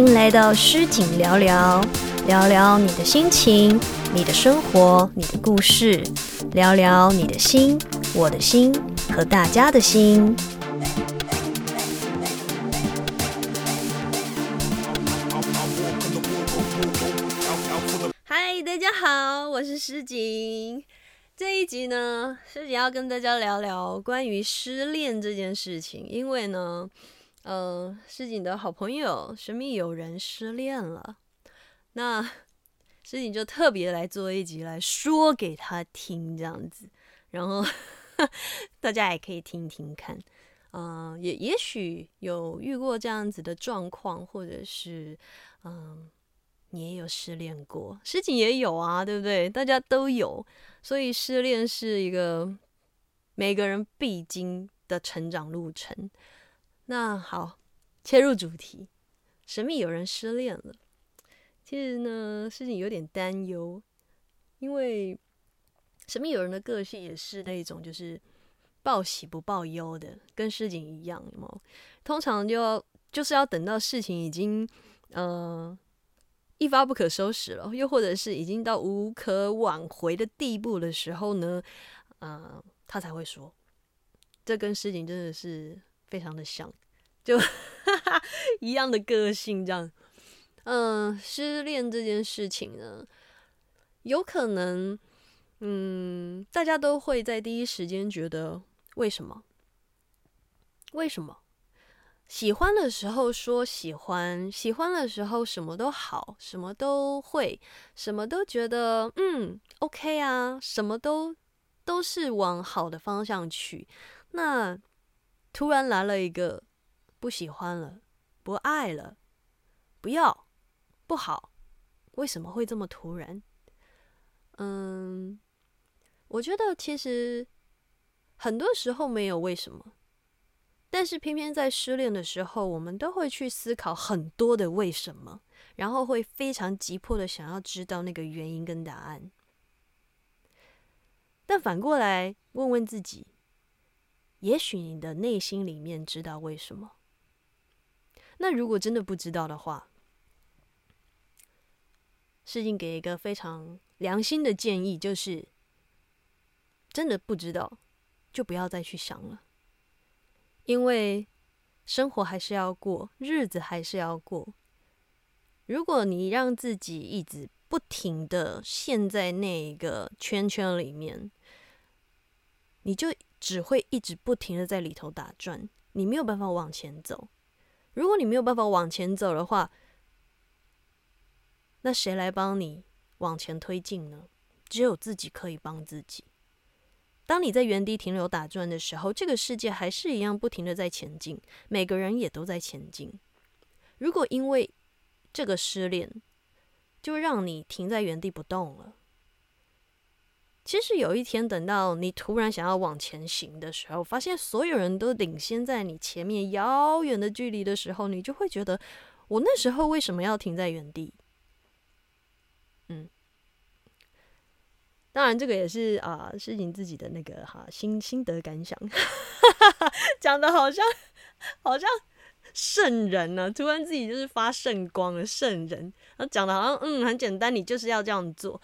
欢迎来到诗景聊聊，聊聊你的心情、你的生活、你的故事，聊聊你的心、我的心和大家的心。嗨，大家好，我是诗景。这一集呢，诗景要跟大家聊聊关于失恋这件事情，因为呢。呃，诗景的好朋友神秘友人失恋了，那诗景就特别来做一集来说给他听，这样子，然后 大家也可以听听看，嗯，也也许有遇过这样子的状况，或者是嗯，你也有失恋过，诗景也有啊，对不对？大家都有，所以失恋是一个每个人必经的成长路程。那好，切入主题，神秘有人失恋了。其实呢，事情有点担忧，因为神秘有人的个性也是那种就是报喜不报忧的，跟诗景一样嘛。通常就要就是要等到事情已经呃一发不可收拾了，又或者是已经到无可挽回的地步的时候呢，呃，他才会说。这跟诗景真的是。非常的像，就 一样的个性这样。嗯，失恋这件事情呢，有可能，嗯，大家都会在第一时间觉得为什么？为什么？喜欢的时候说喜欢，喜欢的时候什么都好，什么都会，什么都觉得嗯 OK 啊，什么都都是往好的方向去。那突然来了一个不喜欢了，不爱了，不要，不好，为什么会这么突然？嗯，我觉得其实很多时候没有为什么，但是偏偏在失恋的时候，我们都会去思考很多的为什么，然后会非常急迫的想要知道那个原因跟答案。但反过来问问自己。也许你的内心里面知道为什么。那如果真的不知道的话，事情给一个非常良心的建议，就是真的不知道，就不要再去想了，因为生活还是要过，日子还是要过。如果你让自己一直不停的陷在那一个圈圈里面，你就。只会一直不停的在里头打转，你没有办法往前走。如果你没有办法往前走的话，那谁来帮你往前推进呢？只有自己可以帮自己。当你在原地停留打转的时候，这个世界还是一样不停的在前进，每个人也都在前进。如果因为这个失恋，就让你停在原地不动了。其实有一天，等到你突然想要往前行的时候，发现所有人都领先在你前面遥远的距离的时候，你就会觉得，我那时候为什么要停在原地？嗯，当然这个也是啊，是你自己的那个哈心心得感想，讲的好像好像圣人呢，突然自己就是发圣光的圣人，然后讲的好像嗯很简单，你就是要这样做。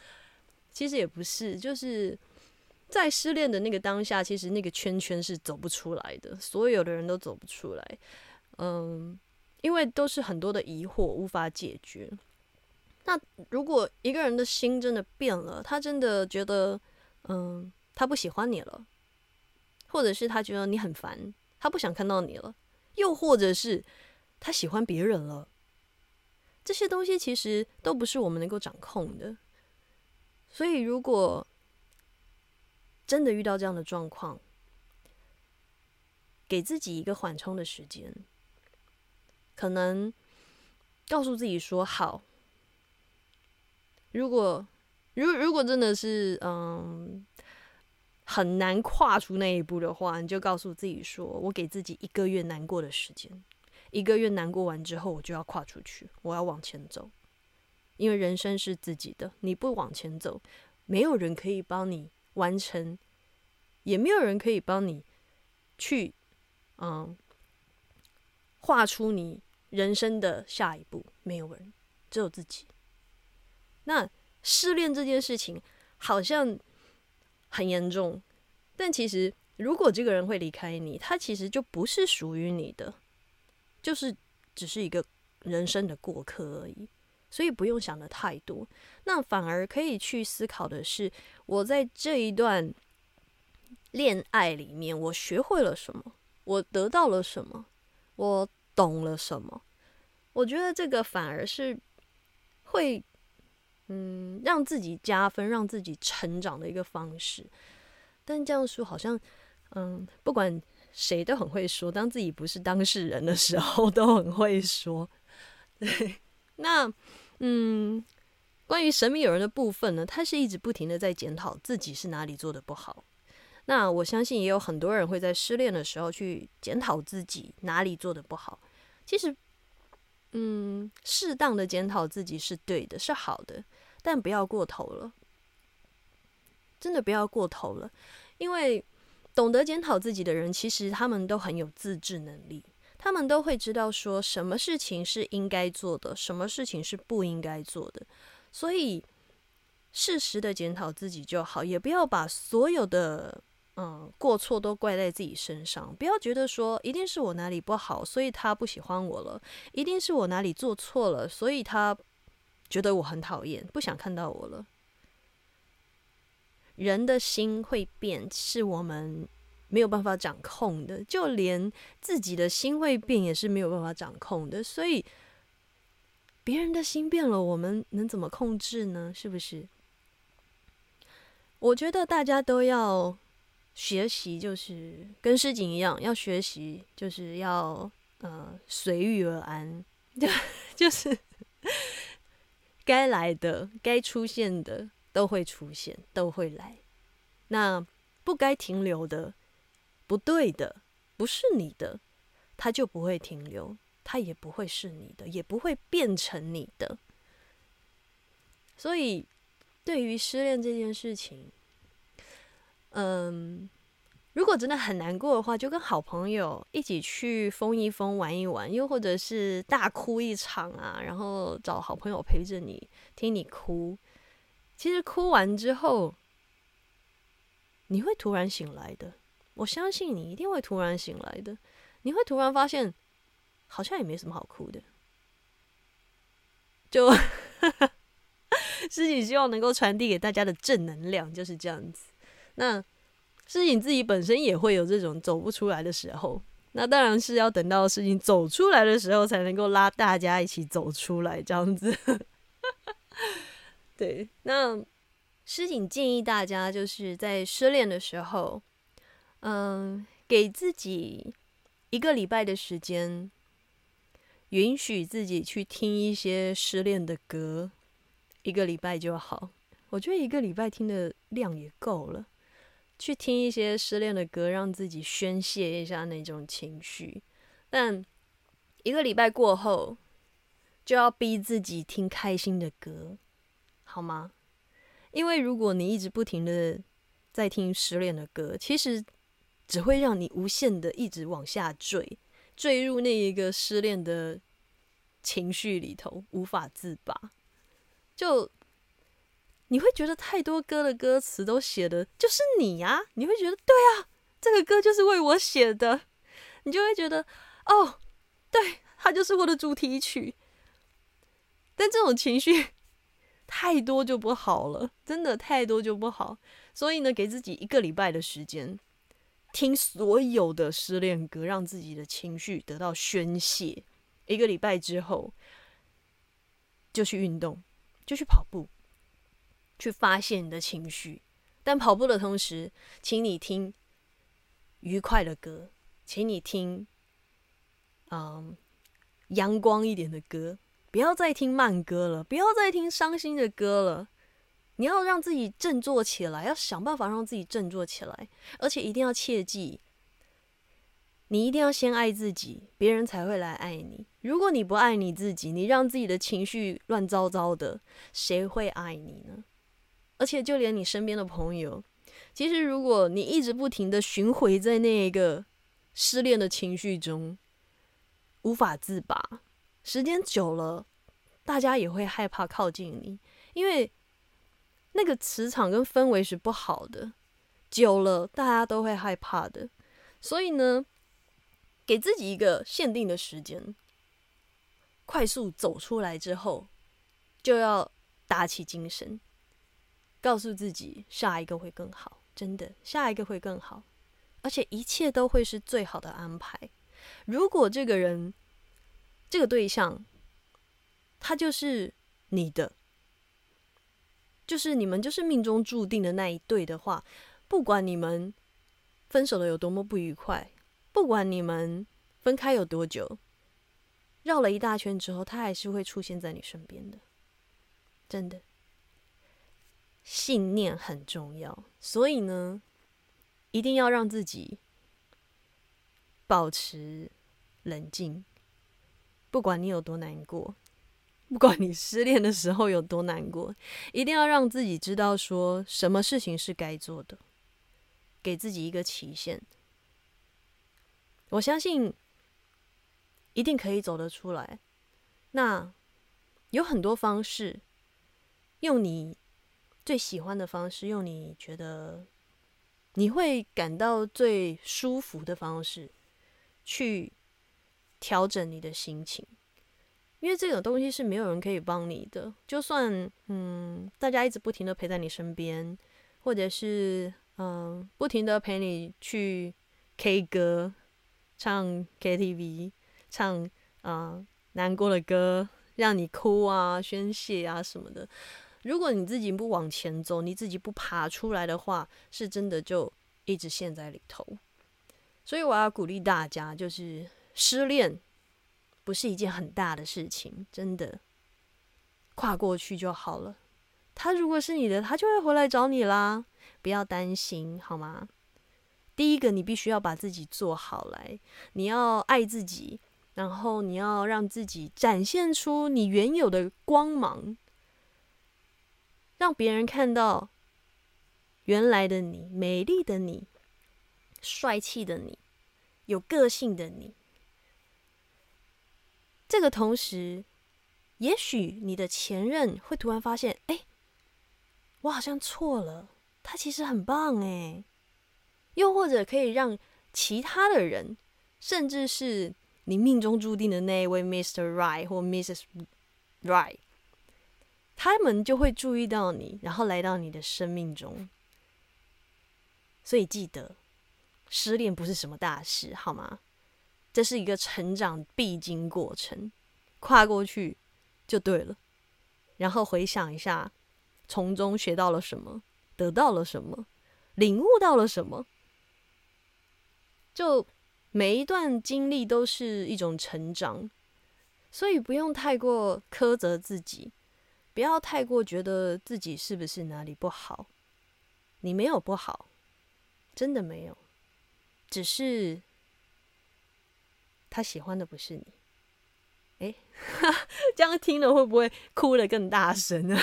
其实也不是，就是在失恋的那个当下，其实那个圈圈是走不出来的，所有的人都走不出来。嗯，因为都是很多的疑惑无法解决。那如果一个人的心真的变了，他真的觉得，嗯，他不喜欢你了，或者是他觉得你很烦，他不想看到你了，又或者是他喜欢别人了，这些东西其实都不是我们能够掌控的。所以，如果真的遇到这样的状况，给自己一个缓冲的时间，可能告诉自己说：“好。”如果如如果真的是嗯很难跨出那一步的话，你就告诉自己说：“我给自己一个月难过的时间，一个月难过完之后，我就要跨出去，我要往前走。”因为人生是自己的，你不往前走，没有人可以帮你完成，也没有人可以帮你去，嗯，画出你人生的下一步，没有人，只有自己。那失恋这件事情好像很严重，但其实如果这个人会离开你，他其实就不是属于你的，就是只是一个人生的过客而已。所以不用想的太多，那反而可以去思考的是，我在这一段恋爱里面，我学会了什么，我得到了什么，我懂了什么。我觉得这个反而是会，嗯，让自己加分、让自己成长的一个方式。但这样说好像，嗯，不管谁都很会说，当自己不是当事人的时候，都很会说，对。那，嗯，关于神秘友人的部分呢，他是一直不停的在检讨自己是哪里做的不好。那我相信也有很多人会在失恋的时候去检讨自己哪里做的不好。其实，嗯，适当的检讨自己是对的，是好的，但不要过头了。真的不要过头了，因为懂得检讨自己的人，其实他们都很有自制能力。他们都会知道说什么事情是应该做的，什么事情是不应该做的，所以适时的检讨自己就好，也不要把所有的嗯过错都怪在自己身上，不要觉得说一定是我哪里不好，所以他不喜欢我了，一定是我哪里做错了，所以他觉得我很讨厌，不想看到我了。人的心会变，是我们。没有办法掌控的，就连自己的心会变也是没有办法掌控的。所以别人的心变了，我们能怎么控制呢？是不是？我觉得大家都要学习，就是跟诗景一样，要学习，就是要呃随遇而安，就 就是 该来的、该出现的都会出现，都会来。那不该停留的。不对的，不是你的，它就不会停留，它也不会是你的，也不会变成你的。所以，对于失恋这件事情，嗯，如果真的很难过的话，就跟好朋友一起去疯一疯、玩一玩，又或者是大哭一场啊，然后找好朋友陪着你，听你哭。其实哭完之后，你会突然醒来的。我相信你一定会突然醒来的，你会突然发现，好像也没什么好哭的。就，诗锦希望能够传递给大家的正能量就是这样子。那诗锦自己本身也会有这种走不出来的时候，那当然是要等到事情走出来的时候，才能够拉大家一起走出来，这样子。对，那诗锦建议大家就是在失恋的时候。嗯，给自己一个礼拜的时间，允许自己去听一些失恋的歌，一个礼拜就好。我觉得一个礼拜听的量也够了，去听一些失恋的歌，让自己宣泄一下那种情绪。但一个礼拜过后，就要逼自己听开心的歌，好吗？因为如果你一直不停的在听失恋的歌，其实。只会让你无限的一直往下坠，坠入那一个失恋的情绪里头，无法自拔。就你会觉得太多歌的歌词都写的就是你呀，你会觉得对啊，这个歌就是为我写的，你就会觉得哦，对，它就是我的主题曲。但这种情绪太多就不好了，真的太多就不好。所以呢，给自己一个礼拜的时间。听所有的失恋歌，让自己的情绪得到宣泄。一个礼拜之后，就去运动，就去跑步，去发泄你的情绪。但跑步的同时，请你听愉快的歌，请你听嗯阳光一点的歌，不要再听慢歌了，不要再听伤心的歌了。你要让自己振作起来，要想办法让自己振作起来，而且一定要切记，你一定要先爱自己，别人才会来爱你。如果你不爱你自己，你让自己的情绪乱糟糟的，谁会爱你呢？而且就连你身边的朋友，其实如果你一直不停的巡回在那个失恋的情绪中，无法自拔，时间久了，大家也会害怕靠近你，因为那个磁场跟氛围是不好的。久了，大家都会害怕的。所以呢，给自己一个限定的时间，快速走出来之后，就要打起精神，告诉自己下一个会更好。真的，下一个会更好，而且一切都会是最好的安排。如果这个人、这个对象，他就是你的，就是你们就是命中注定的那一对的话，不管你们分手的有多么不愉快，不管你们分开有多久，绕了一大圈之后，他还是会出现在你身边的。真的。信念很重要，所以呢，一定要让自己保持冷静。不管你有多难过，不管你失恋的时候有多难过，一定要让自己知道说什么事情是该做的，给自己一个期限。我相信一定可以走得出来。那有很多方式，用你。最喜欢的方式，用你觉得你会感到最舒服的方式去调整你的心情，因为这种东西是没有人可以帮你的。就算嗯，大家一直不停的陪在你身边，或者是嗯，不停的陪你去 K 歌、唱 KTV、唱啊难过的歌，让你哭啊、宣泄啊什么的。如果你自己不往前走，你自己不爬出来的话，是真的就一直陷在里头。所以我要鼓励大家，就是失恋不是一件很大的事情，真的跨过去就好了。他如果是你的，他就会回来找你啦，不要担心，好吗？第一个，你必须要把自己做好来，你要爱自己，然后你要让自己展现出你原有的光芒。让别人看到原来的你，美丽的你，帅气的你，有个性的你。这个同时，也许你的前任会突然发现，哎，我好像错了，他其实很棒哎。又或者可以让其他的人，甚至是你命中注定的那一位 Mr. Right 或 Mrs. Right。他们就会注意到你，然后来到你的生命中。所以记得，失恋不是什么大事，好吗？这是一个成长必经过程，跨过去就对了。然后回想一下，从中学到了什么，得到了什么，领悟到了什么。就每一段经历都是一种成长，所以不用太过苛责自己。不要太过觉得自己是不是哪里不好，你没有不好，真的没有，只是他喜欢的不是你。哎，这样听了会不会哭的更大声呢？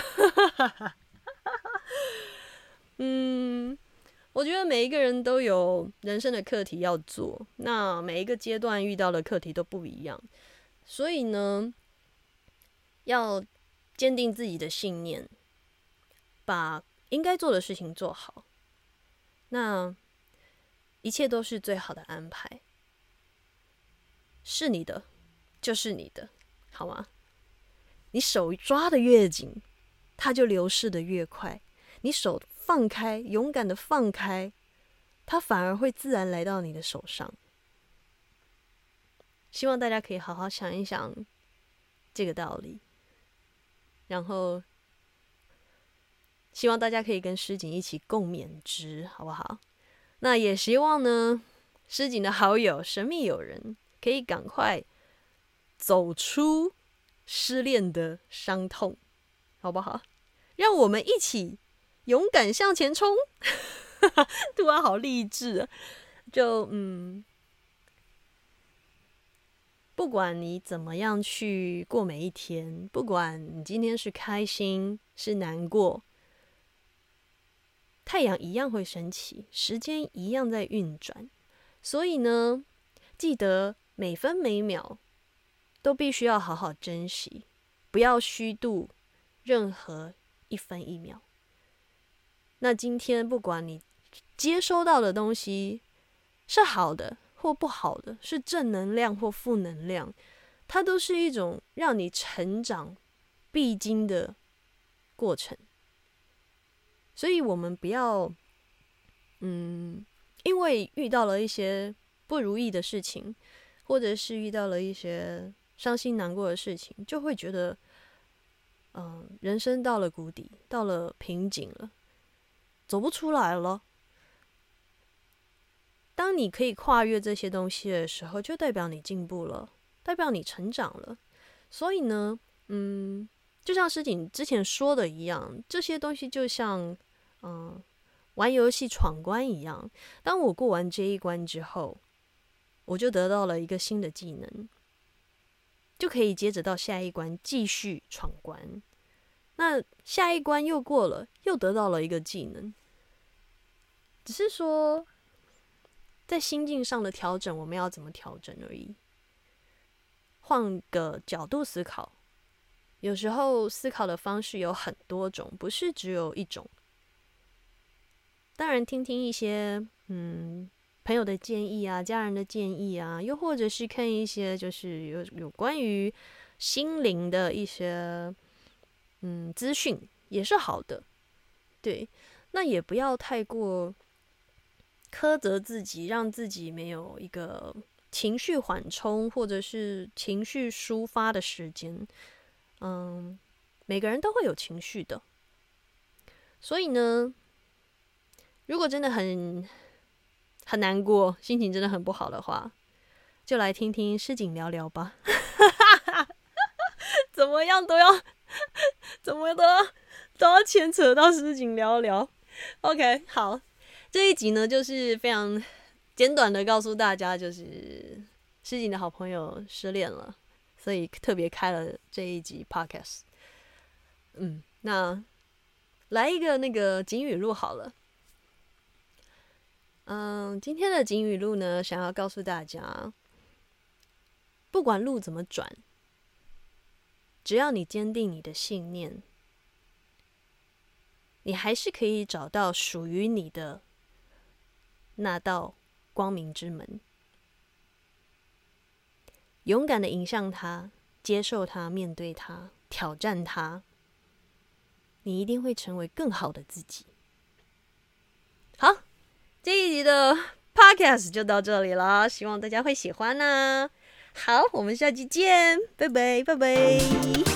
嗯，我觉得每一个人都有人生的课题要做，那每一个阶段遇到的课题都不一样，所以呢，要。坚定自己的信念，把应该做的事情做好，那一切都是最好的安排。是你的，就是你的，好吗？你手抓的越紧，它就流逝的越快；你手放开，勇敢的放开，它反而会自然来到你的手上。希望大家可以好好想一想这个道理。然后，希望大家可以跟诗锦一起共勉之，好不好？那也希望呢，诗锦的好友神秘友人可以赶快走出失恋的伤痛，好不好？让我们一起勇敢向前冲！突然好励志！就嗯。不管你怎么样去过每一天，不管你今天是开心是难过，太阳一样会升起，时间一样在运转。所以呢，记得每分每秒都必须要好好珍惜，不要虚度任何一分一秒。那今天不管你接收到的东西是好的或不好的，是正能量或负能量，它都是一种让你成长必经的过程。所以，我们不要，嗯，因为遇到了一些不如意的事情，或者是遇到了一些伤心难过的事情，就会觉得，嗯，人生到了谷底，到了瓶颈了。走不出来了。当你可以跨越这些东西的时候，就代表你进步了，代表你成长了。所以呢，嗯，就像诗锦之前说的一样，这些东西就像嗯玩游戏闯关一样。当我过完这一关之后，我就得到了一个新的技能，就可以接着到下一关继续闯关。那下一关又过了，又得到了一个技能，只是说在心境上的调整，我们要怎么调整而已。换个角度思考，有时候思考的方式有很多种，不是只有一种。当然，听听一些嗯朋友的建议啊，家人的建议啊，又或者是看一些就是有有关于心灵的一些。嗯，资讯也是好的，对，那也不要太过苛责自己，让自己没有一个情绪缓冲或者是情绪抒发的时间。嗯，每个人都会有情绪的，所以呢，如果真的很很难过，心情真的很不好的话，就来听听诗景聊聊吧。怎么样都要。怎么都要都要牵扯到诗景聊聊？OK，好，这一集呢就是非常简短的告诉大家，就是诗景的好朋友失恋了，所以特别开了这一集 Podcast。嗯，那来一个那个景语录好了。嗯，今天的景语录呢，想要告诉大家，不管路怎么转。只要你坚定你的信念，你还是可以找到属于你的那道光明之门。勇敢的迎向它，接受它，面对它，挑战它，你一定会成为更好的自己。好，这一集的 Podcast 就到这里了，希望大家会喜欢呢。好，我们下期见，拜拜，拜拜。